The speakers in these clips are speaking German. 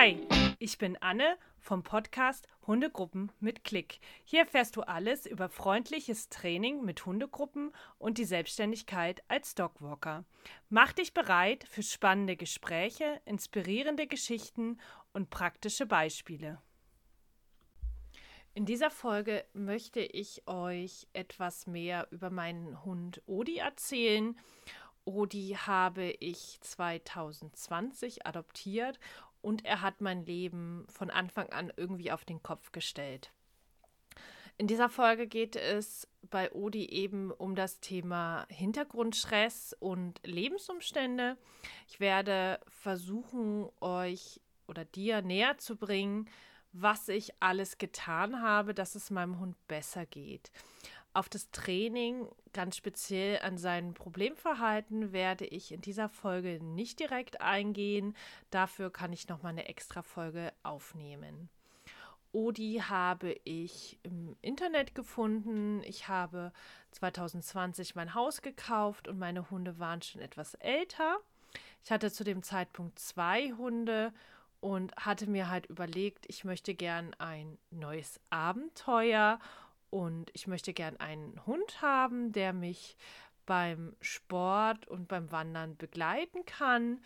Hi, ich bin Anne vom Podcast Hundegruppen mit Klick. Hier erfährst du alles über freundliches Training mit Hundegruppen und die Selbstständigkeit als Dogwalker. Mach dich bereit für spannende Gespräche, inspirierende Geschichten und praktische Beispiele. In dieser Folge möchte ich euch etwas mehr über meinen Hund Odi erzählen. Odi habe ich 2020 adoptiert und er hat mein Leben von Anfang an irgendwie auf den Kopf gestellt. In dieser Folge geht es bei Odi eben um das Thema Hintergrundstress und Lebensumstände. Ich werde versuchen, euch oder dir näher zu bringen, was ich alles getan habe, dass es meinem Hund besser geht. Auf das Training, ganz speziell an sein Problemverhalten, werde ich in dieser Folge nicht direkt eingehen. Dafür kann ich noch mal eine extra Folge aufnehmen. Odi habe ich im Internet gefunden. Ich habe 2020 mein Haus gekauft und meine Hunde waren schon etwas älter. Ich hatte zu dem Zeitpunkt zwei Hunde und hatte mir halt überlegt, ich möchte gern ein neues Abenteuer und ich möchte gern einen Hund haben, der mich beim Sport und beim Wandern begleiten kann.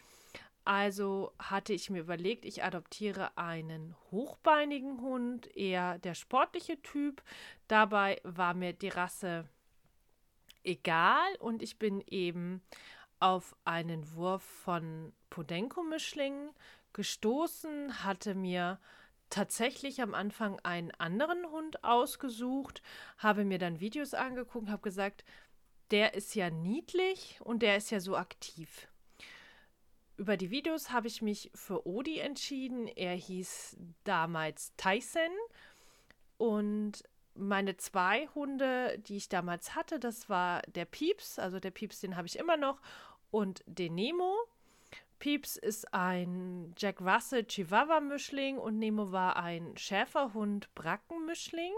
Also hatte ich mir überlegt, ich adoptiere einen hochbeinigen Hund, eher der sportliche Typ. Dabei war mir die Rasse egal und ich bin eben auf einen Wurf von Podenco-Mischlingen gestoßen, hatte mir tatsächlich am Anfang einen anderen Hund ausgesucht, habe mir dann Videos angeguckt, habe gesagt, der ist ja niedlich und der ist ja so aktiv. Über die Videos habe ich mich für Odi entschieden. Er hieß damals Tyson und meine zwei Hunde, die ich damals hatte, das war der Pieps, also der Pieps, den habe ich immer noch, und den Nemo. Pieps ist ein Jack Russell Chihuahua-Mischling und Nemo war ein Schäferhund Bracken-Mischling.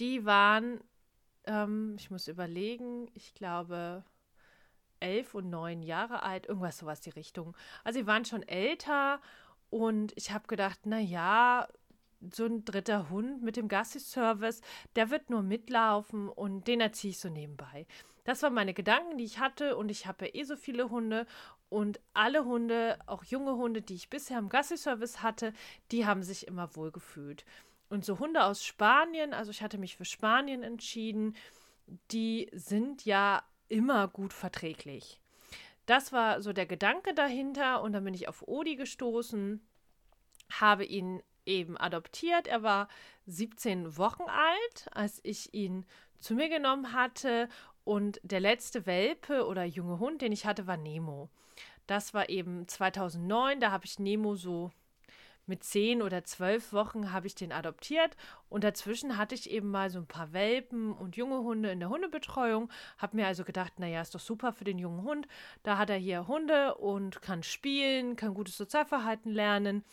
Die waren, ähm, ich muss überlegen, ich glaube elf und neun Jahre alt, irgendwas sowas die Richtung. Also sie waren schon älter und ich habe gedacht, na ja, so ein dritter Hund mit dem Gassi-Service, der wird nur mitlaufen und den erziehe ich so nebenbei. Das waren meine Gedanken, die ich hatte und ich habe ja eh so viele Hunde und alle Hunde, auch junge Hunde, die ich bisher im Gassi-Service hatte, die haben sich immer wohl gefühlt. Und so Hunde aus Spanien, also ich hatte mich für Spanien entschieden, die sind ja immer gut verträglich. Das war so der Gedanke dahinter und dann bin ich auf Odi gestoßen, habe ihn eben adoptiert. Er war 17 Wochen alt, als ich ihn zu mir genommen hatte und der letzte Welpe oder junge Hund, den ich hatte, war Nemo. Das war eben 2009, da habe ich Nemo so mit zehn oder zwölf Wochen habe ich den adoptiert und dazwischen hatte ich eben mal so ein paar Welpen und junge Hunde in der Hundebetreuung. Habe mir also gedacht, naja, ist doch super für den jungen Hund. Da hat er hier Hunde und kann spielen, kann gutes Sozialverhalten lernen.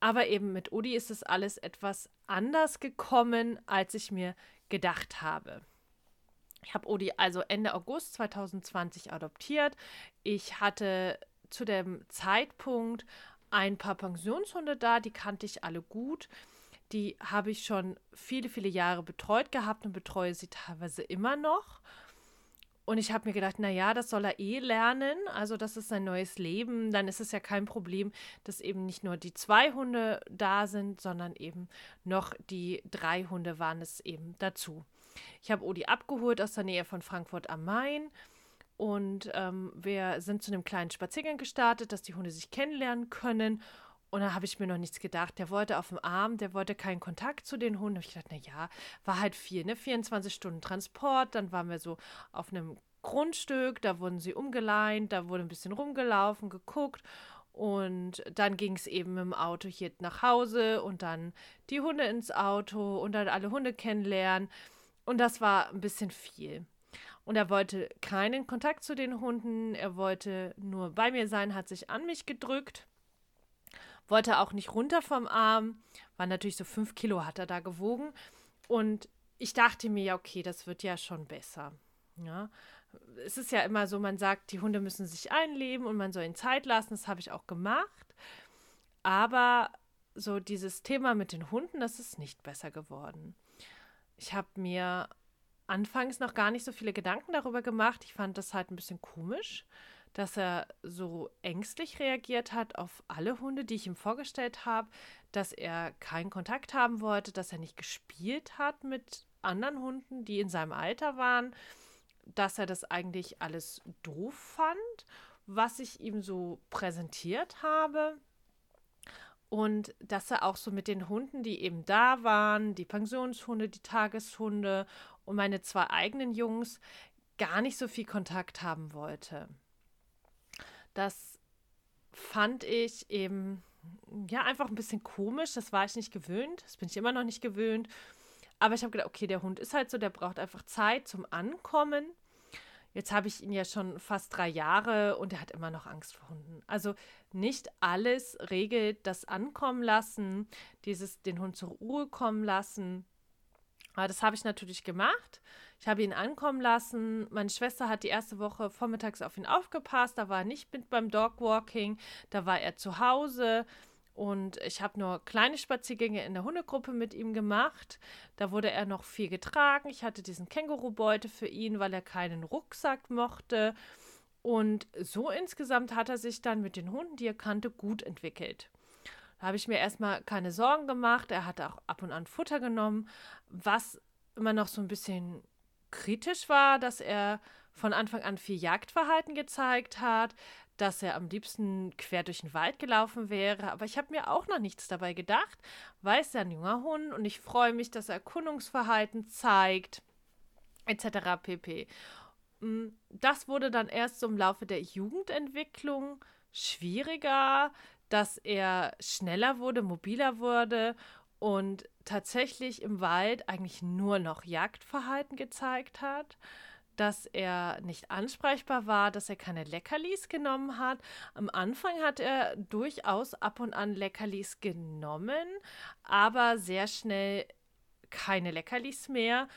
Aber eben mit Udi ist es alles etwas anders gekommen, als ich mir gedacht habe. Ich habe Odi also Ende August 2020 adoptiert. Ich hatte zu dem Zeitpunkt ein paar Pensionshunde da, die kannte ich alle gut. Die habe ich schon viele, viele Jahre betreut gehabt und betreue sie teilweise immer noch. Und ich habe mir gedacht, naja, das soll er eh lernen. Also, das ist sein neues Leben. Dann ist es ja kein Problem, dass eben nicht nur die zwei Hunde da sind, sondern eben noch die drei Hunde waren es eben dazu. Ich habe Odi abgeholt aus der Nähe von Frankfurt am Main. Und ähm, wir sind zu einem kleinen Spaziergang gestartet, dass die Hunde sich kennenlernen können. Und da habe ich mir noch nichts gedacht. Der wollte auf dem Arm, der wollte keinen Kontakt zu den Hunden. Ich gedacht, na ja, war halt viel, ne? 24 Stunden Transport. Dann waren wir so auf einem Grundstück, da wurden sie umgeleint, da wurde ein bisschen rumgelaufen, geguckt. Und dann ging es eben dem Auto hier nach Hause und dann die Hunde ins Auto und dann alle Hunde kennenlernen. Und das war ein bisschen viel. Und er wollte keinen Kontakt zu den Hunden. Er wollte nur bei mir sein, hat sich an mich gedrückt. Wollte auch nicht runter vom Arm. War natürlich so fünf Kilo hat er da gewogen. Und ich dachte mir, ja, okay, das wird ja schon besser. Ja. Es ist ja immer so, man sagt, die Hunde müssen sich einleben und man soll ihnen Zeit lassen. Das habe ich auch gemacht. Aber so dieses Thema mit den Hunden, das ist nicht besser geworden. Ich habe mir anfangs noch gar nicht so viele Gedanken darüber gemacht. Ich fand das halt ein bisschen komisch, dass er so ängstlich reagiert hat auf alle Hunde, die ich ihm vorgestellt habe, dass er keinen Kontakt haben wollte, dass er nicht gespielt hat mit anderen Hunden, die in seinem Alter waren, dass er das eigentlich alles doof fand, was ich ihm so präsentiert habe. Und dass er auch so mit den Hunden, die eben da waren, die Pensionshunde, die Tageshunde und meine zwei eigenen Jungs, gar nicht so viel Kontakt haben wollte. Das fand ich eben ja einfach ein bisschen komisch. Das war ich nicht gewöhnt. Das bin ich immer noch nicht gewöhnt. Aber ich habe gedacht, okay, der Hund ist halt so, der braucht einfach Zeit zum Ankommen. Jetzt habe ich ihn ja schon fast drei Jahre und er hat immer noch Angst vor Hunden. Also nicht alles regelt das Ankommen lassen, dieses den Hund zur Ruhe kommen lassen. Aber das habe ich natürlich gemacht. Ich habe ihn ankommen lassen. Meine Schwester hat die erste Woche vormittags auf ihn aufgepasst. Da war er nicht mit beim Dogwalking. Da war er zu Hause. Und ich habe nur kleine Spaziergänge in der Hundegruppe mit ihm gemacht. Da wurde er noch viel getragen. Ich hatte diesen Kängurubeutel für ihn, weil er keinen Rucksack mochte. Und so insgesamt hat er sich dann mit den Hunden, die er kannte, gut entwickelt. Da habe ich mir erstmal keine Sorgen gemacht. Er hat auch ab und an Futter genommen. Was immer noch so ein bisschen kritisch war, dass er von Anfang an viel Jagdverhalten gezeigt hat, dass er am liebsten quer durch den Wald gelaufen wäre. Aber ich habe mir auch noch nichts dabei gedacht, weil es ja ein junger Hund und ich freue mich, dass er Erkundungsverhalten zeigt, etc. pp. Mm, das wurde dann erst so im Laufe der Jugendentwicklung schwieriger, dass er schneller wurde, mobiler wurde und tatsächlich im Wald eigentlich nur noch Jagdverhalten gezeigt hat dass er nicht ansprechbar war, dass er keine Leckerlis genommen hat. Am Anfang hat er durchaus ab und an Leckerlis genommen, aber sehr schnell keine Leckerlis mehr.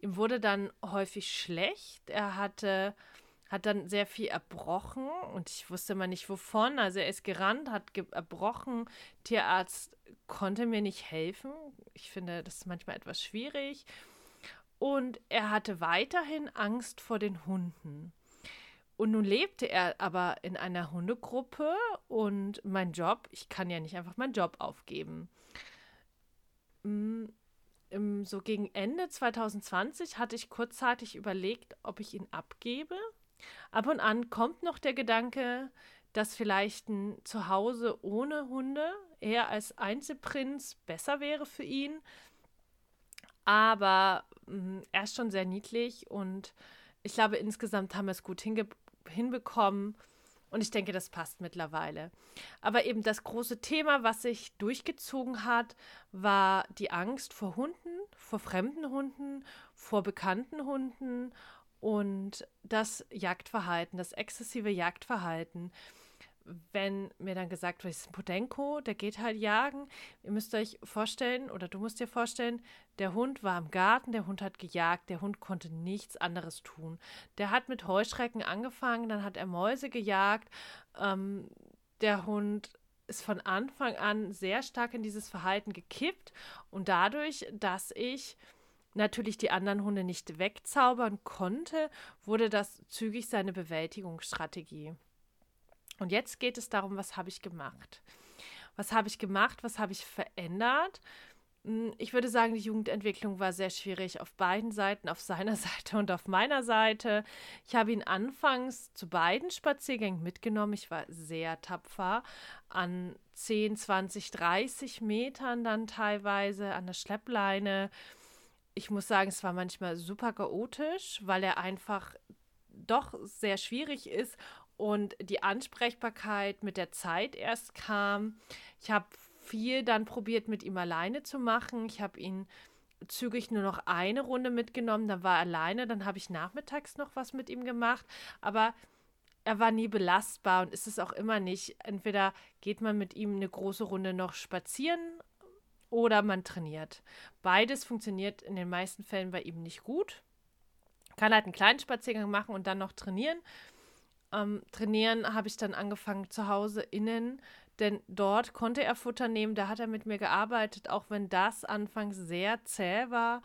Ihm wurde dann häufig schlecht. Er hatte hat dann sehr viel erbrochen und ich wusste mal nicht wovon. Also er ist gerannt, hat ge erbrochen. Tierarzt konnte mir nicht helfen. Ich finde das ist manchmal etwas schwierig. Und er hatte weiterhin Angst vor den Hunden. Und nun lebte er aber in einer Hundegruppe und mein Job, ich kann ja nicht einfach meinen Job aufgeben. Mm, so gegen Ende 2020 hatte ich kurzzeitig überlegt, ob ich ihn abgebe. Ab und an kommt noch der Gedanke, dass vielleicht ein Zuhause ohne Hunde eher als Einzelprinz besser wäre für ihn. Aber mh, er ist schon sehr niedlich und ich glaube, insgesamt haben wir es gut hinbekommen. Und ich denke, das passt mittlerweile. Aber eben das große Thema, was sich durchgezogen hat, war die Angst vor Hunden, vor fremden Hunden, vor bekannten Hunden und das Jagdverhalten, das exzessive Jagdverhalten wenn mir dann gesagt wird, es ist ein Podenko, der geht halt jagen. Ihr müsst euch vorstellen, oder du musst dir vorstellen, der Hund war im Garten, der Hund hat gejagt, der Hund konnte nichts anderes tun. Der hat mit Heuschrecken angefangen, dann hat er Mäuse gejagt. Ähm, der Hund ist von Anfang an sehr stark in dieses Verhalten gekippt und dadurch, dass ich natürlich die anderen Hunde nicht wegzaubern konnte, wurde das zügig seine Bewältigungsstrategie. Und jetzt geht es darum, was habe ich gemacht? Was habe ich gemacht? Was habe ich verändert? Hm, ich würde sagen, die Jugendentwicklung war sehr schwierig auf beiden Seiten, auf seiner Seite und auf meiner Seite. Ich habe ihn anfangs zu beiden Spaziergängen mitgenommen. Ich war sehr tapfer an 10, 20, 30 Metern dann teilweise an der Schleppleine. Ich muss sagen, es war manchmal super chaotisch, weil er einfach doch sehr schwierig ist und die Ansprechbarkeit mit der Zeit erst kam. Ich habe viel dann probiert, mit ihm alleine zu machen. Ich habe ihn zügig nur noch eine Runde mitgenommen, dann war er alleine, dann habe ich nachmittags noch was mit ihm gemacht, aber er war nie belastbar und ist es auch immer nicht. Entweder geht man mit ihm eine große Runde noch spazieren oder man trainiert. Beides funktioniert in den meisten Fällen bei ihm nicht gut. Kann halt einen kleinen Spaziergang machen und dann noch trainieren ähm, Trainieren habe ich dann angefangen zu Hause innen denn dort konnte er Futter nehmen, da hat er mit mir gearbeitet, auch wenn das anfangs sehr zäh war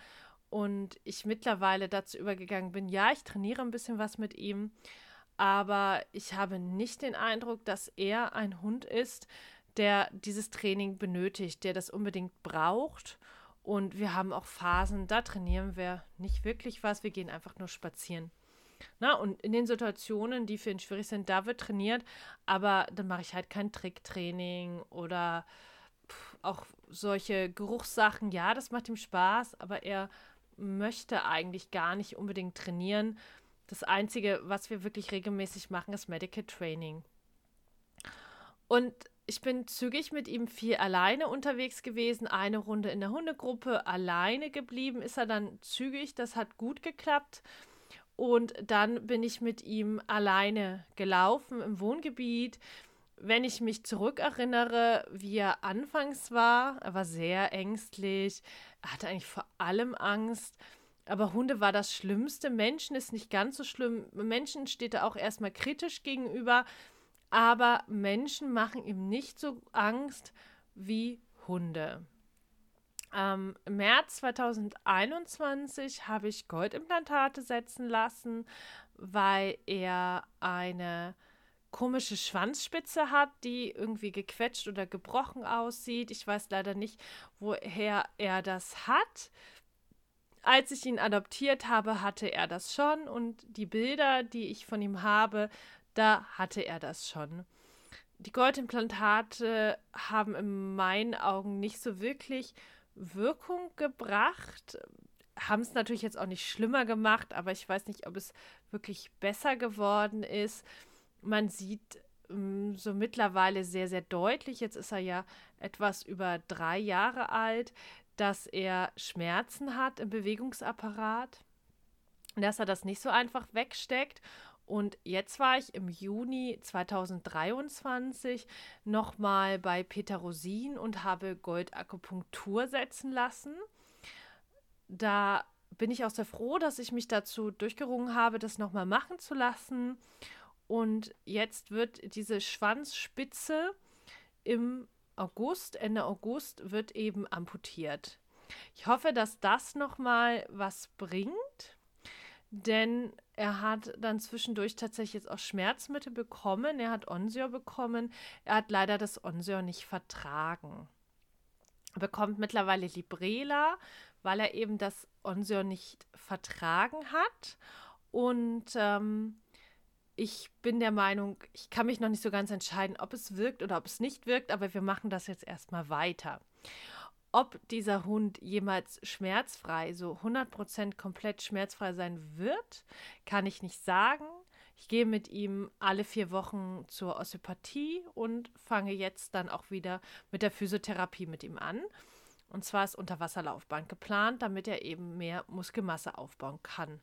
und ich mittlerweile dazu übergegangen bin, ja, ich trainiere ein bisschen was mit ihm, aber ich habe nicht den Eindruck, dass er ein Hund ist, der dieses Training benötigt, der das unbedingt braucht. Und wir haben auch Phasen, da trainieren wir nicht wirklich was, wir gehen einfach nur spazieren. Na, und in den Situationen, die für ihn schwierig sind, da wird trainiert, aber dann mache ich halt kein Tricktraining oder auch solche Geruchssachen. Ja, das macht ihm Spaß, aber er möchte eigentlich gar nicht unbedingt trainieren. Das Einzige, was wir wirklich regelmäßig machen, ist Medical Training. Und ich bin zügig mit ihm viel alleine unterwegs gewesen. Eine Runde in der Hundegruppe alleine geblieben ist er dann zügig. Das hat gut geklappt. Und dann bin ich mit ihm alleine gelaufen im Wohngebiet. Wenn ich mich zurückerinnere, wie er anfangs war, er war sehr ängstlich, er hatte eigentlich vor allem Angst. Aber Hunde war das Schlimmste. Menschen ist nicht ganz so schlimm. Menschen steht er auch erstmal kritisch gegenüber aber Menschen machen ihm nicht so Angst wie Hunde. Ähm, Im März 2021 habe ich Goldimplantate setzen lassen, weil er eine komische Schwanzspitze hat, die irgendwie gequetscht oder gebrochen aussieht. Ich weiß leider nicht, woher er das hat. Als ich ihn adoptiert habe, hatte er das schon und die Bilder, die ich von ihm habe, da hatte er das schon. Die Goldimplantate haben in meinen Augen nicht so wirklich Wirkung gebracht. Haben es natürlich jetzt auch nicht schlimmer gemacht, aber ich weiß nicht, ob es wirklich besser geworden ist. Man sieht ähm, so mittlerweile sehr, sehr deutlich, jetzt ist er ja etwas über drei Jahre alt, dass er Schmerzen hat im Bewegungsapparat, dass er das nicht so einfach wegsteckt und jetzt war ich im Juni 2023 nochmal bei Peter Rosin und habe Goldakupunktur setzen lassen. Da bin ich auch sehr froh, dass ich mich dazu durchgerungen habe, das nochmal machen zu lassen. Und jetzt wird diese Schwanzspitze im August, Ende August, wird eben amputiert. Ich hoffe, dass das nochmal was bringt, denn er hat dann zwischendurch tatsächlich jetzt auch Schmerzmittel bekommen. Er hat Onsior bekommen. Er hat leider das Onsior nicht vertragen. Er bekommt mittlerweile Librela, weil er eben das Onsior nicht vertragen hat. Und ähm, ich bin der Meinung, ich kann mich noch nicht so ganz entscheiden, ob es wirkt oder ob es nicht wirkt, aber wir machen das jetzt erstmal weiter. Ob dieser Hund jemals schmerzfrei, so 100% komplett schmerzfrei sein wird, kann ich nicht sagen. Ich gehe mit ihm alle vier Wochen zur Osteopathie und fange jetzt dann auch wieder mit der Physiotherapie mit ihm an. Und zwar ist Unterwasserlaufbahn geplant, damit er eben mehr Muskelmasse aufbauen kann.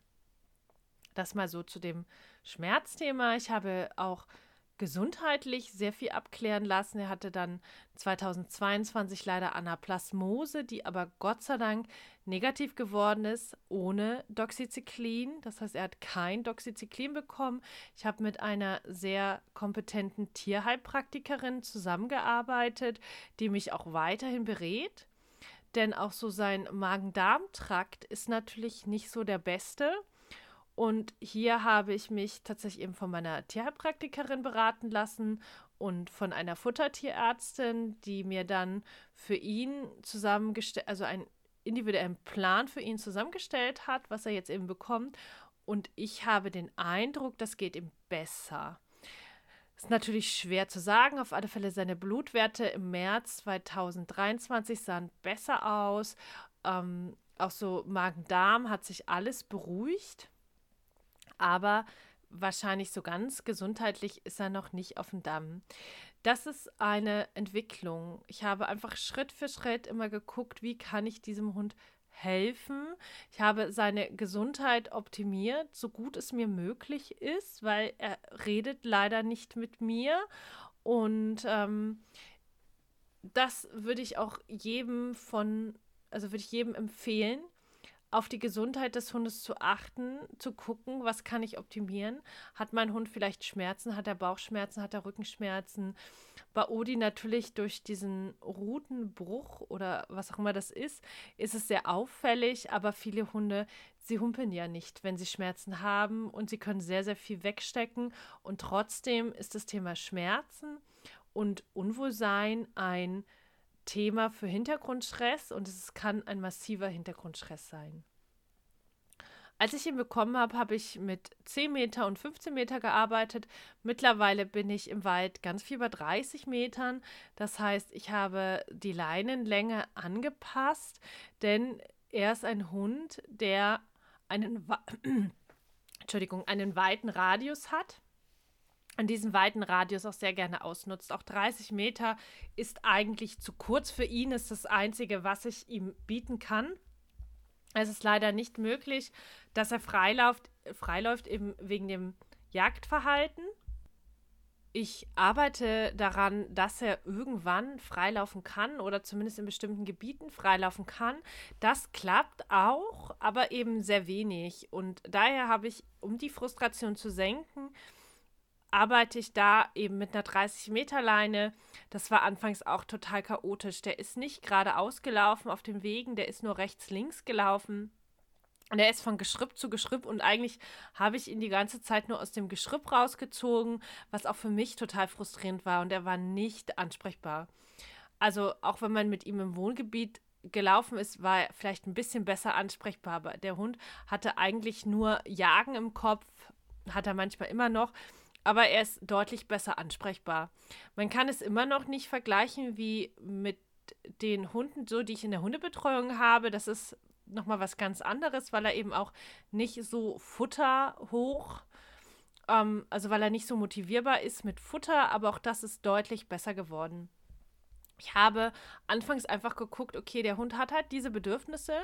Das mal so zu dem Schmerzthema. Ich habe auch gesundheitlich sehr viel abklären lassen. Er hatte dann 2022 leider Anaplasmose, die aber Gott sei Dank negativ geworden ist, ohne Doxycyclin. Das heißt, er hat kein Doxycyclin bekommen. Ich habe mit einer sehr kompetenten Tierheilpraktikerin zusammengearbeitet, die mich auch weiterhin berät. Denn auch so sein Magen-Darm-Trakt ist natürlich nicht so der beste. Und hier habe ich mich tatsächlich eben von meiner Tierheilpraktikerin beraten lassen und von einer Futtertierärztin, die mir dann für ihn zusammengestellt, also einen individuellen Plan für ihn zusammengestellt hat, was er jetzt eben bekommt. Und ich habe den Eindruck, das geht ihm besser. Ist natürlich schwer zu sagen. Auf alle Fälle seine Blutwerte im März 2023 sahen besser aus. Ähm, auch so Magen-Darm hat sich alles beruhigt aber wahrscheinlich so ganz gesundheitlich ist er noch nicht auf dem Damm. Das ist eine Entwicklung. Ich habe einfach Schritt für Schritt immer geguckt, wie kann ich diesem Hund helfen. Ich habe seine Gesundheit optimiert, so gut es mir möglich ist, weil er redet leider nicht mit mir. Und ähm, das würde ich auch jedem von, also würde ich jedem empfehlen, auf die Gesundheit des Hundes zu achten, zu gucken, was kann ich optimieren. Hat mein Hund vielleicht Schmerzen? Hat er Bauchschmerzen? Hat er Rückenschmerzen? Bei Odi natürlich durch diesen Rutenbruch oder was auch immer das ist, ist es sehr auffällig, aber viele Hunde, sie humpeln ja nicht, wenn sie Schmerzen haben und sie können sehr, sehr viel wegstecken und trotzdem ist das Thema Schmerzen und Unwohlsein ein Thema für Hintergrundstress und es kann ein massiver Hintergrundstress sein. Als ich ihn bekommen habe, habe ich mit 10 Meter und 15 Meter gearbeitet. Mittlerweile bin ich im Wald ganz viel bei 30 Metern. Das heißt, ich habe die Leinenlänge angepasst, denn er ist ein Hund, der einen, einen weiten Radius hat an diesem weiten Radius auch sehr gerne ausnutzt. Auch 30 Meter ist eigentlich zu kurz für ihn, ist das Einzige, was ich ihm bieten kann. Es ist leider nicht möglich, dass er freiläuft, freiläuft eben wegen dem Jagdverhalten. Ich arbeite daran, dass er irgendwann freilaufen kann oder zumindest in bestimmten Gebieten freilaufen kann. Das klappt auch, aber eben sehr wenig. Und daher habe ich, um die Frustration zu senken, arbeite ich da eben mit einer 30-Meter-Leine. Das war anfangs auch total chaotisch. Der ist nicht gerade ausgelaufen auf den Wegen, der ist nur rechts, links gelaufen. Und er ist von Geschripp zu Geschripp und eigentlich habe ich ihn die ganze Zeit nur aus dem Geschripp rausgezogen, was auch für mich total frustrierend war und er war nicht ansprechbar. Also auch wenn man mit ihm im Wohngebiet gelaufen ist, war er vielleicht ein bisschen besser ansprechbar, aber der Hund hatte eigentlich nur Jagen im Kopf, hat er manchmal immer noch aber er ist deutlich besser ansprechbar. Man kann es immer noch nicht vergleichen wie mit den Hunden, so die ich in der Hundebetreuung habe. Das ist nochmal was ganz anderes, weil er eben auch nicht so futterhoch, ähm, also weil er nicht so motivierbar ist mit Futter, aber auch das ist deutlich besser geworden. Ich habe anfangs einfach geguckt, okay, der Hund hat halt diese Bedürfnisse,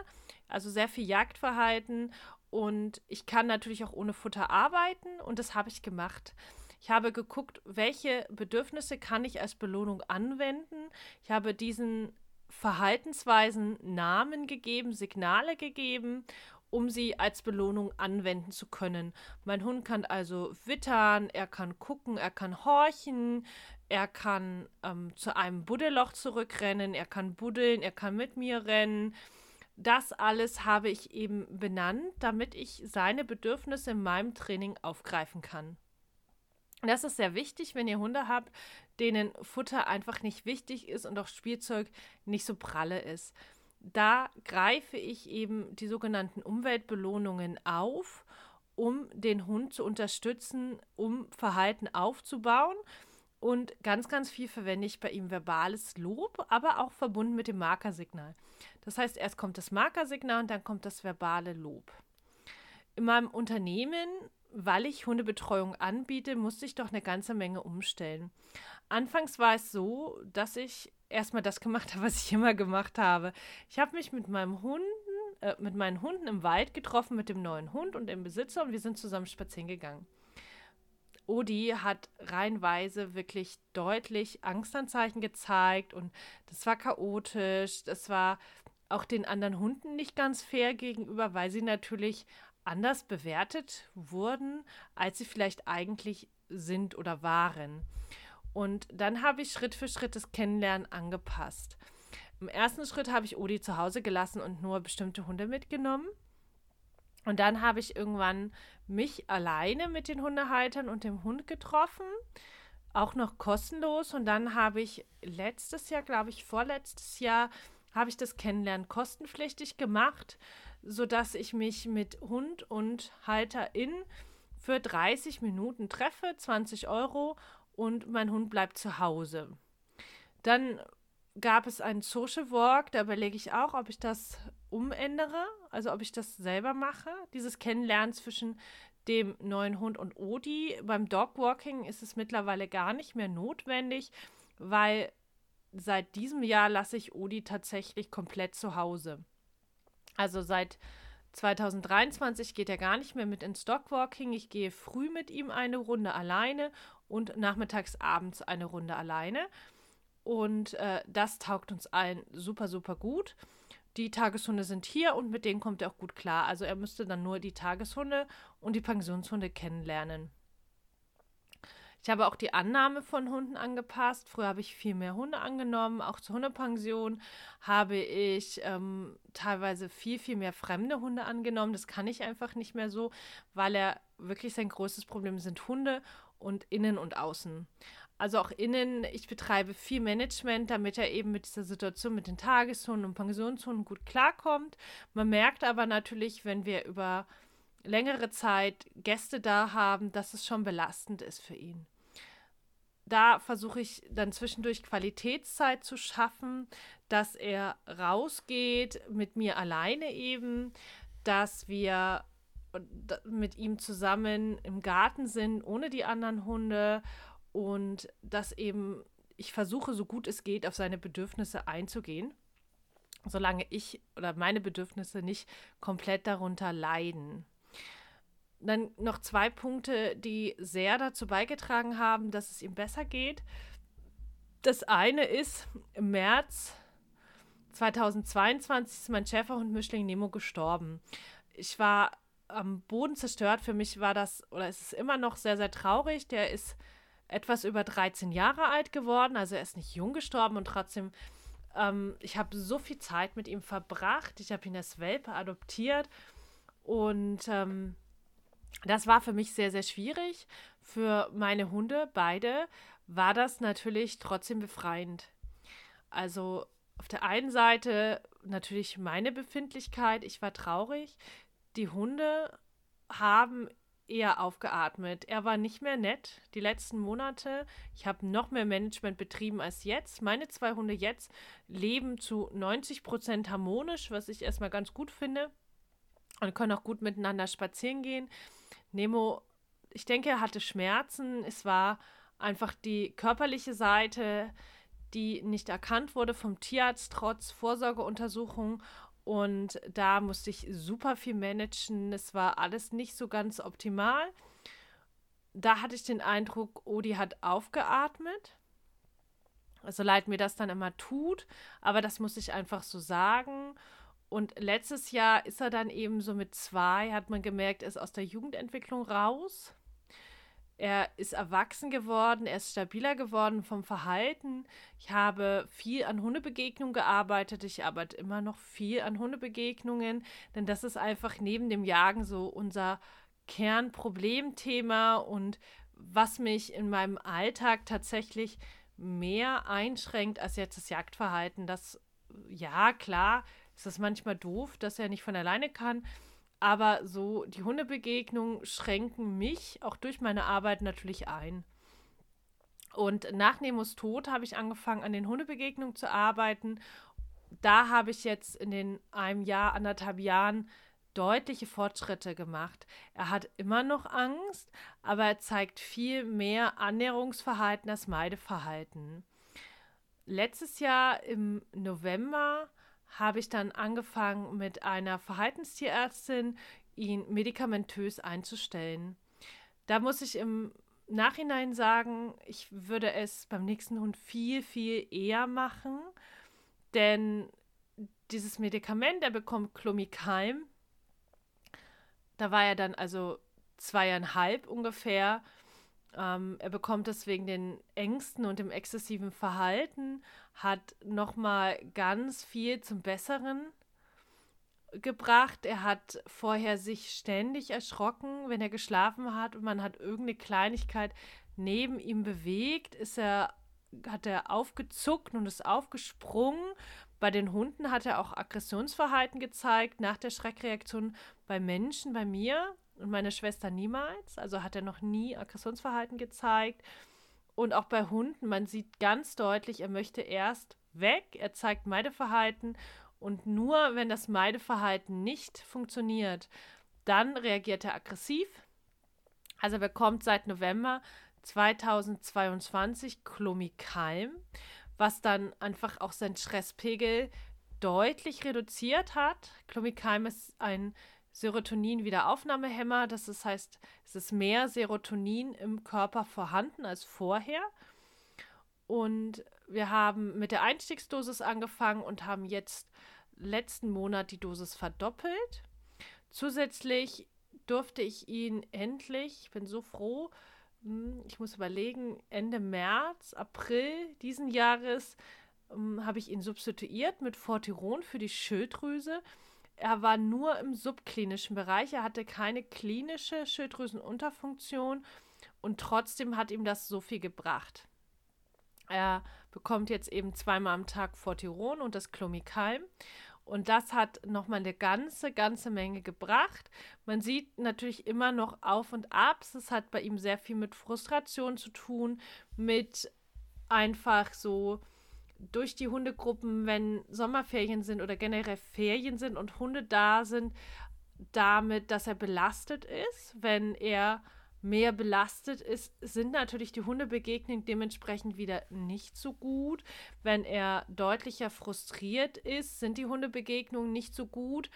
also sehr viel Jagdverhalten und ich kann natürlich auch ohne Futter arbeiten und das habe ich gemacht. Ich habe geguckt, welche Bedürfnisse kann ich als Belohnung anwenden. Ich habe diesen Verhaltensweisen Namen gegeben, Signale gegeben, um sie als Belohnung anwenden zu können. Mein Hund kann also wittern, er kann gucken, er kann horchen, er kann ähm, zu einem Buddelloch zurückrennen, er kann buddeln, er kann mit mir rennen, das alles habe ich eben benannt, damit ich seine Bedürfnisse in meinem Training aufgreifen kann. Das ist sehr wichtig, wenn ihr Hunde habt, denen Futter einfach nicht wichtig ist und auch Spielzeug nicht so pralle ist. Da greife ich eben die sogenannten Umweltbelohnungen auf, um den Hund zu unterstützen, um Verhalten aufzubauen. Und ganz, ganz viel verwende ich bei ihm verbales Lob, aber auch verbunden mit dem Markersignal. Das heißt, erst kommt das Markersignal und dann kommt das verbale Lob. In meinem Unternehmen, weil ich Hundebetreuung anbiete, musste ich doch eine ganze Menge umstellen. Anfangs war es so, dass ich erstmal das gemacht habe, was ich immer gemacht habe. Ich habe mich mit meinem Hunden, äh, mit meinen Hunden im Wald getroffen, mit dem neuen Hund und dem Besitzer und wir sind zusammen spazieren gegangen. Odi hat reihenweise wirklich deutlich Angstanzeichen gezeigt und das war chaotisch. Das war auch den anderen Hunden nicht ganz fair gegenüber, weil sie natürlich anders bewertet wurden, als sie vielleicht eigentlich sind oder waren. Und dann habe ich Schritt für Schritt das Kennenlernen angepasst. Im ersten Schritt habe ich Odi zu Hause gelassen und nur bestimmte Hunde mitgenommen. Und dann habe ich irgendwann mich alleine mit den Hundehaltern und dem Hund getroffen, auch noch kostenlos. Und dann habe ich letztes Jahr, glaube ich, vorletztes Jahr, habe ich das Kennenlernen kostenpflichtig gemacht, sodass ich mich mit Hund und Halterin für 30 Minuten treffe, 20 Euro und mein Hund bleibt zu Hause. Dann gab es einen Social Walk, da überlege ich auch, ob ich das umändere, also ob ich das selber mache, dieses Kennenlernen zwischen dem neuen Hund und Odi. Beim Dogwalking ist es mittlerweile gar nicht mehr notwendig, weil seit diesem Jahr lasse ich Odi tatsächlich komplett zu Hause. Also seit 2023 geht er gar nicht mehr mit ins Dogwalking. Ich gehe früh mit ihm eine Runde alleine und nachmittags abends eine Runde alleine. Und äh, das taugt uns allen super, super gut. Die Tageshunde sind hier und mit denen kommt er auch gut klar. Also er müsste dann nur die Tageshunde und die Pensionshunde kennenlernen. Ich habe auch die Annahme von Hunden angepasst. Früher habe ich viel mehr Hunde angenommen. Auch zur Hundepension habe ich ähm, teilweise viel, viel mehr fremde Hunde angenommen. Das kann ich einfach nicht mehr so, weil er wirklich sein größtes Problem sind Hunde und innen und außen. Also auch innen, ich betreibe viel Management, damit er eben mit dieser Situation mit den Tageshunden und Pensionshunden gut klarkommt. Man merkt aber natürlich, wenn wir über längere Zeit Gäste da haben, dass es schon belastend ist für ihn da versuche ich dann zwischendurch Qualitätszeit zu schaffen, dass er rausgeht mit mir alleine eben, dass wir mit ihm zusammen im Garten sind, ohne die anderen Hunde und dass eben ich versuche, so gut es geht, auf seine Bedürfnisse einzugehen, solange ich oder meine Bedürfnisse nicht komplett darunter leiden. Dann noch zwei Punkte, die sehr dazu beigetragen haben, dass es ihm besser geht. Das eine ist, im März 2022 ist mein Schäferhund Mischling Nemo gestorben. Ich war am Boden zerstört. Für mich war das, oder ist es immer noch sehr, sehr traurig. Der ist etwas über 13 Jahre alt geworden. Also er ist nicht jung gestorben und trotzdem, ähm, ich habe so viel Zeit mit ihm verbracht. Ich habe ihn als Welpe adoptiert und ähm, das war für mich sehr, sehr schwierig. Für meine Hunde, beide, war das natürlich trotzdem befreiend. Also auf der einen Seite natürlich meine Befindlichkeit, ich war traurig. Die Hunde haben eher aufgeatmet. Er war nicht mehr nett die letzten Monate. Ich habe noch mehr Management betrieben als jetzt. Meine zwei Hunde jetzt leben zu 90 Prozent harmonisch, was ich erstmal ganz gut finde. Und können auch gut miteinander spazieren gehen. Nemo, ich denke, er hatte Schmerzen. Es war einfach die körperliche Seite, die nicht erkannt wurde vom Tierarzt trotz Vorsorgeuntersuchung. Und da musste ich super viel managen. Es war alles nicht so ganz optimal. Da hatte ich den Eindruck, Odi hat aufgeatmet. So leid mir das dann immer tut, aber das muss ich einfach so sagen. Und letztes Jahr ist er dann eben so mit zwei, hat man gemerkt, er ist aus der Jugendentwicklung raus. Er ist erwachsen geworden, er ist stabiler geworden vom Verhalten. Ich habe viel an Hundebegegnungen gearbeitet. Ich arbeite immer noch viel an Hundebegegnungen, denn das ist einfach neben dem Jagen so unser Kernproblemthema und was mich in meinem Alltag tatsächlich mehr einschränkt als jetzt das Jagdverhalten. Das, ja, klar, ist das manchmal doof, dass er nicht von alleine kann. Aber so die Hundebegegnungen schränken mich auch durch meine Arbeit natürlich ein. Und nach Nemos Tod habe ich angefangen, an den Hundebegegnungen zu arbeiten. Da habe ich jetzt in den einem Jahr, anderthalb Jahren deutliche Fortschritte gemacht. Er hat immer noch Angst, aber er zeigt viel mehr Annäherungsverhalten als Meideverhalten. Letztes Jahr im November habe ich dann angefangen, mit einer Verhaltenstierärztin ihn medikamentös einzustellen. Da muss ich im Nachhinein sagen, ich würde es beim nächsten Hund viel, viel eher machen, denn dieses Medikament, er bekommt Clomicalm, da war er dann also zweieinhalb ungefähr. Ähm, er bekommt es wegen den Ängsten und dem exzessiven Verhalten hat nochmal ganz viel zum Besseren gebracht. Er hat vorher sich ständig erschrocken, wenn er geschlafen hat und man hat irgendeine Kleinigkeit neben ihm bewegt, ist er, hat er aufgezuckt und ist aufgesprungen. Bei den Hunden hat er auch Aggressionsverhalten gezeigt nach der Schreckreaktion. Bei Menschen, bei mir und meiner Schwester niemals. Also hat er noch nie Aggressionsverhalten gezeigt. Und auch bei Hunden, man sieht ganz deutlich, er möchte erst weg, er zeigt Meideverhalten und nur wenn das Meideverhalten nicht funktioniert, dann reagiert er aggressiv. Also bekommt seit November 2022 Chlomicalm, was dann einfach auch seinen Stresspegel deutlich reduziert hat. Chlomicalm ist ein Serotonin-Wiederaufnahmehemmer. Das ist, heißt, es ist mehr Serotonin im Körper vorhanden als vorher. Und wir haben mit der Einstiegsdosis angefangen und haben jetzt letzten Monat die Dosis verdoppelt. Zusätzlich durfte ich ihn endlich, ich bin so froh, hm, ich muss überlegen, Ende März, April diesen Jahres ähm, habe ich ihn substituiert mit Fortiron für die Schilddrüse. Er war nur im subklinischen Bereich, er hatte keine klinische Schilddrüsenunterfunktion und trotzdem hat ihm das so viel gebracht. Er bekommt jetzt eben zweimal am Tag Fortiron und das Clomicalm. Und das hat nochmal eine ganze, ganze Menge gebracht. Man sieht natürlich immer noch Auf und Abs. Es hat bei ihm sehr viel mit Frustration zu tun, mit einfach so durch die Hundegruppen, wenn Sommerferien sind oder generell Ferien sind und Hunde da sind, damit, dass er belastet ist. Wenn er mehr belastet ist, sind natürlich die Hundebegegnungen dementsprechend wieder nicht so gut. Wenn er deutlicher frustriert ist, sind die Hundebegegnungen nicht so gut.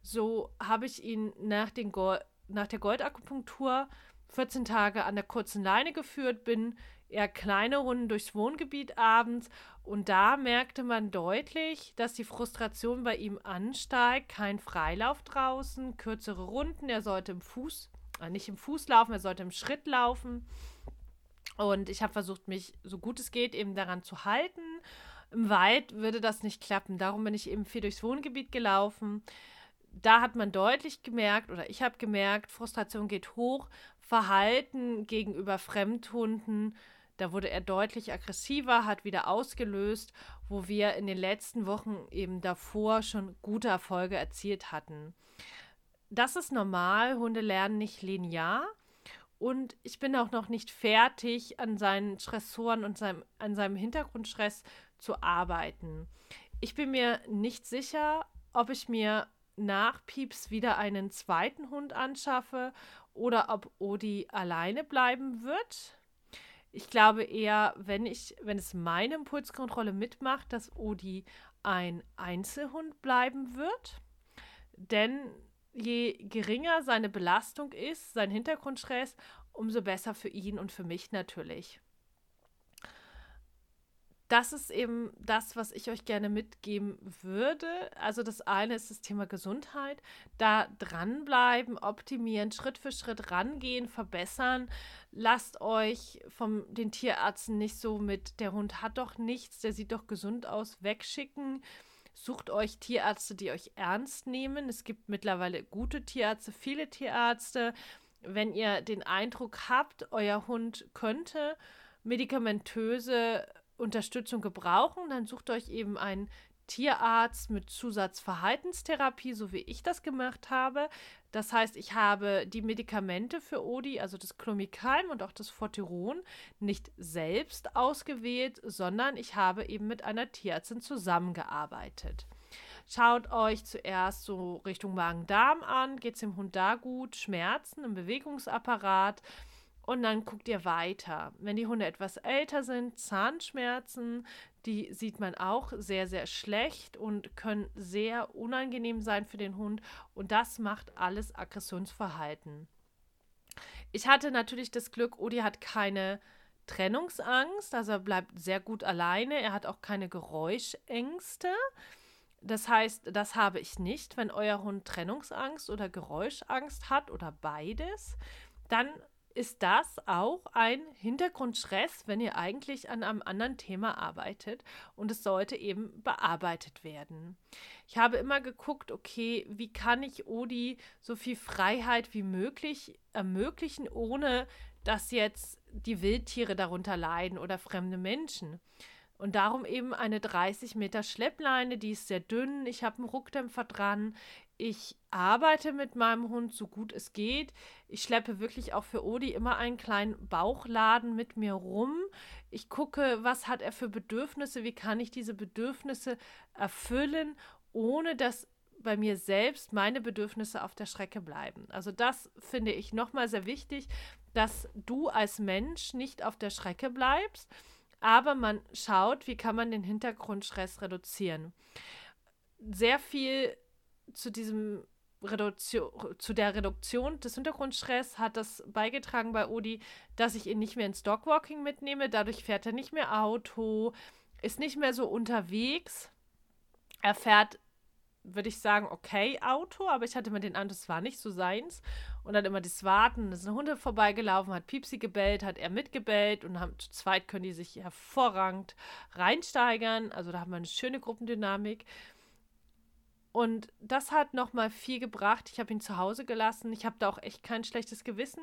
So habe ich ihn nach, den Go nach der Goldakupunktur 14 Tage an der kurzen Leine geführt, bin eher kleine Runden durchs Wohngebiet abends und da merkte man deutlich, dass die Frustration bei ihm ansteigt. Kein Freilauf draußen, kürzere Runden, er sollte im Fuß äh, nicht im Fuß laufen, er sollte im Schritt laufen. Und ich habe versucht, mich so gut es geht eben daran zu halten. Im Wald würde das nicht klappen. Darum bin ich eben viel durchs Wohngebiet gelaufen. Da hat man deutlich gemerkt, oder ich habe gemerkt, Frustration geht hoch, Verhalten gegenüber Fremdhunden, da wurde er deutlich aggressiver, hat wieder ausgelöst, wo wir in den letzten Wochen eben davor schon gute Erfolge erzielt hatten das ist normal. Hunde lernen nicht linear. Und ich bin auch noch nicht fertig, an seinen Stressoren und seinem, an seinem Hintergrundstress zu arbeiten. Ich bin mir nicht sicher, ob ich mir nach Pieps wieder einen zweiten Hund anschaffe oder ob Odi alleine bleiben wird. Ich glaube eher, wenn ich, wenn es meine Impulskontrolle mitmacht, dass Odi ein Einzelhund bleiben wird. Denn je geringer seine Belastung ist, sein Hintergrundstress, umso besser für ihn und für mich natürlich. Das ist eben das, was ich euch gerne mitgeben würde. Also das eine ist das Thema Gesundheit. Da dranbleiben, optimieren, Schritt für Schritt rangehen, verbessern. Lasst euch von den Tierärzten nicht so mit, der Hund hat doch nichts, der sieht doch gesund aus, wegschicken Sucht euch Tierärzte, die euch ernst nehmen. Es gibt mittlerweile gute Tierärzte, viele Tierärzte. Wenn ihr den Eindruck habt, euer Hund könnte medikamentöse Unterstützung gebrauchen, dann sucht euch eben einen Tierarzt mit Zusatzverhaltenstherapie, so wie ich das gemacht habe. Das heißt, ich habe die Medikamente für Odi, also das Clomicalm und auch das Fortiron, nicht selbst ausgewählt, sondern ich habe eben mit einer Tierärztin zusammengearbeitet. Schaut euch zuerst so Richtung Magen-Darm an. Geht es dem Hund da gut? Schmerzen im Bewegungsapparat? Und dann guckt ihr weiter. Wenn die Hunde etwas älter sind, Zahnschmerzen, die sieht man auch sehr, sehr schlecht und können sehr unangenehm sein für den Hund. Und das macht alles Aggressionsverhalten. Ich hatte natürlich das Glück, Odi hat keine Trennungsangst, also er bleibt sehr gut alleine. Er hat auch keine Geräuschängste. Das heißt, das habe ich nicht. Wenn euer Hund Trennungsangst oder Geräuschangst hat oder beides, dann ist das auch ein Hintergrundstress, wenn ihr eigentlich an einem anderen Thema arbeitet und es sollte eben bearbeitet werden. Ich habe immer geguckt, okay, wie kann ich Odi so viel Freiheit wie möglich ermöglichen, ohne dass jetzt die Wildtiere darunter leiden oder fremde Menschen. Und darum eben eine 30 Meter Schleppleine, die ist sehr dünn. Ich habe einen Ruckdämpfer dran. Ich arbeite mit meinem Hund so gut es geht. Ich schleppe wirklich auch für Odi immer einen kleinen Bauchladen mit mir rum. Ich gucke, was hat er für Bedürfnisse, wie kann ich diese Bedürfnisse erfüllen, ohne dass bei mir selbst meine Bedürfnisse auf der Strecke bleiben. Also das finde ich nochmal sehr wichtig, dass du als Mensch nicht auf der Strecke bleibst, aber man schaut, wie kann man den Hintergrundstress reduzieren. Sehr viel zu diesem Reduktion, zu der Reduktion des Hintergrundstress hat das beigetragen bei Odi, dass ich ihn nicht mehr ins Dogwalking mitnehme. Dadurch fährt er nicht mehr Auto, ist nicht mehr so unterwegs. Er fährt würde ich sagen, okay Auto, aber ich hatte mir den Eindruck, es war nicht so seins. Und dann immer das Warten, da sind Hunde vorbeigelaufen, hat Piepsi gebellt, hat er mitgebellt und haben, zu zweit können die sich hervorragend reinsteigern. Also da haben wir eine schöne Gruppendynamik. Und das hat nochmal viel gebracht. Ich habe ihn zu Hause gelassen. Ich habe da auch echt kein schlechtes Gewissen.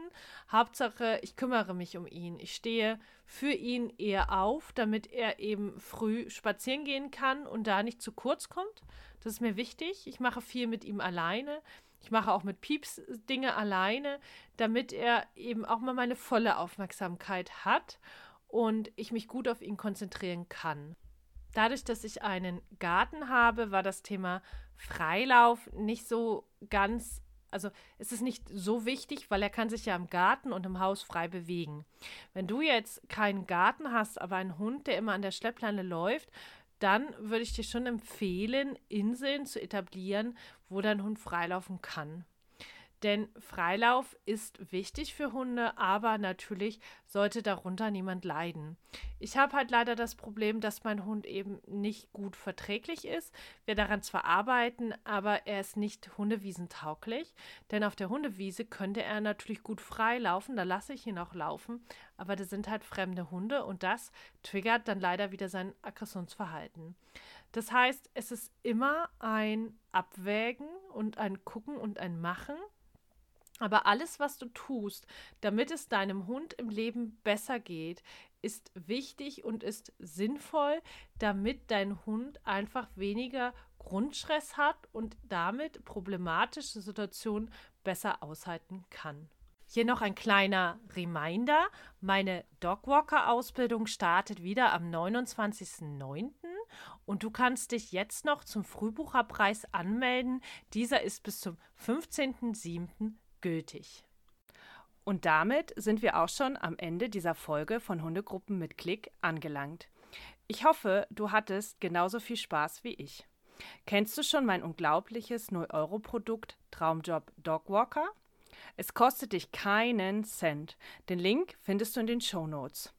Hauptsache, ich kümmere mich um ihn. Ich stehe für ihn eher auf, damit er eben früh spazieren gehen kann und da nicht zu kurz kommt. Das ist mir wichtig. Ich mache viel mit ihm alleine. Ich mache auch mit Pieps Dinge alleine, damit er eben auch mal meine volle Aufmerksamkeit hat und ich mich gut auf ihn konzentrieren kann. Dadurch, dass ich einen Garten habe, war das Thema Freilauf nicht so ganz, also es ist nicht so wichtig, weil er kann sich ja im Garten und im Haus frei bewegen. Wenn du jetzt keinen Garten hast, aber einen Hund, der immer an der Schleppleine läuft, dann würde ich dir schon empfehlen, Inseln zu etablieren, wo dein Hund freilaufen kann. Denn Freilauf ist wichtig für Hunde, aber natürlich sollte darunter niemand leiden. Ich habe halt leider das Problem, dass mein Hund eben nicht gut verträglich ist. Wir daran zwar arbeiten, aber er ist nicht hundewiesentauglich. Denn auf der Hundewiese könnte er natürlich gut frei laufen, da lasse ich ihn auch laufen. Aber das sind halt fremde Hunde und das triggert dann leider wieder sein Aggressionsverhalten. Das heißt, es ist immer ein Abwägen und ein Gucken und ein Machen aber alles, was du tust, damit es deinem Hund im Leben besser geht, ist wichtig und ist sinnvoll, damit dein Hund einfach weniger Grundstress hat und damit problematische Situationen besser aushalten kann. Hier noch ein kleiner Reminder. Meine Dogwalker-Ausbildung startet wieder am 29.09. und du kannst dich jetzt noch zum Frühbucherpreis anmelden. Dieser ist bis zum 15.07 gültig. Und damit sind wir auch schon am Ende dieser Folge von Hundegruppen mit Klick angelangt. Ich hoffe, du hattest genauso viel Spaß wie ich. Kennst du schon mein unglaubliches 0-Euro-Produkt Traumjob Dogwalker? Es kostet dich keinen Cent. Den Link findest du in den Show Notes.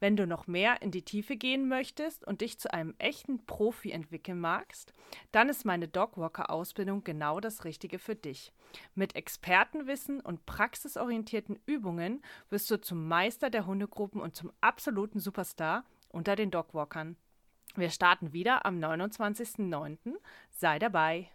Wenn du noch mehr in die Tiefe gehen möchtest und dich zu einem echten Profi entwickeln magst, dann ist meine Dogwalker-Ausbildung genau das Richtige für dich. Mit Expertenwissen und praxisorientierten Übungen wirst du zum Meister der Hundegruppen und zum absoluten Superstar unter den Dogwalkern. Wir starten wieder am 29.09. Sei dabei!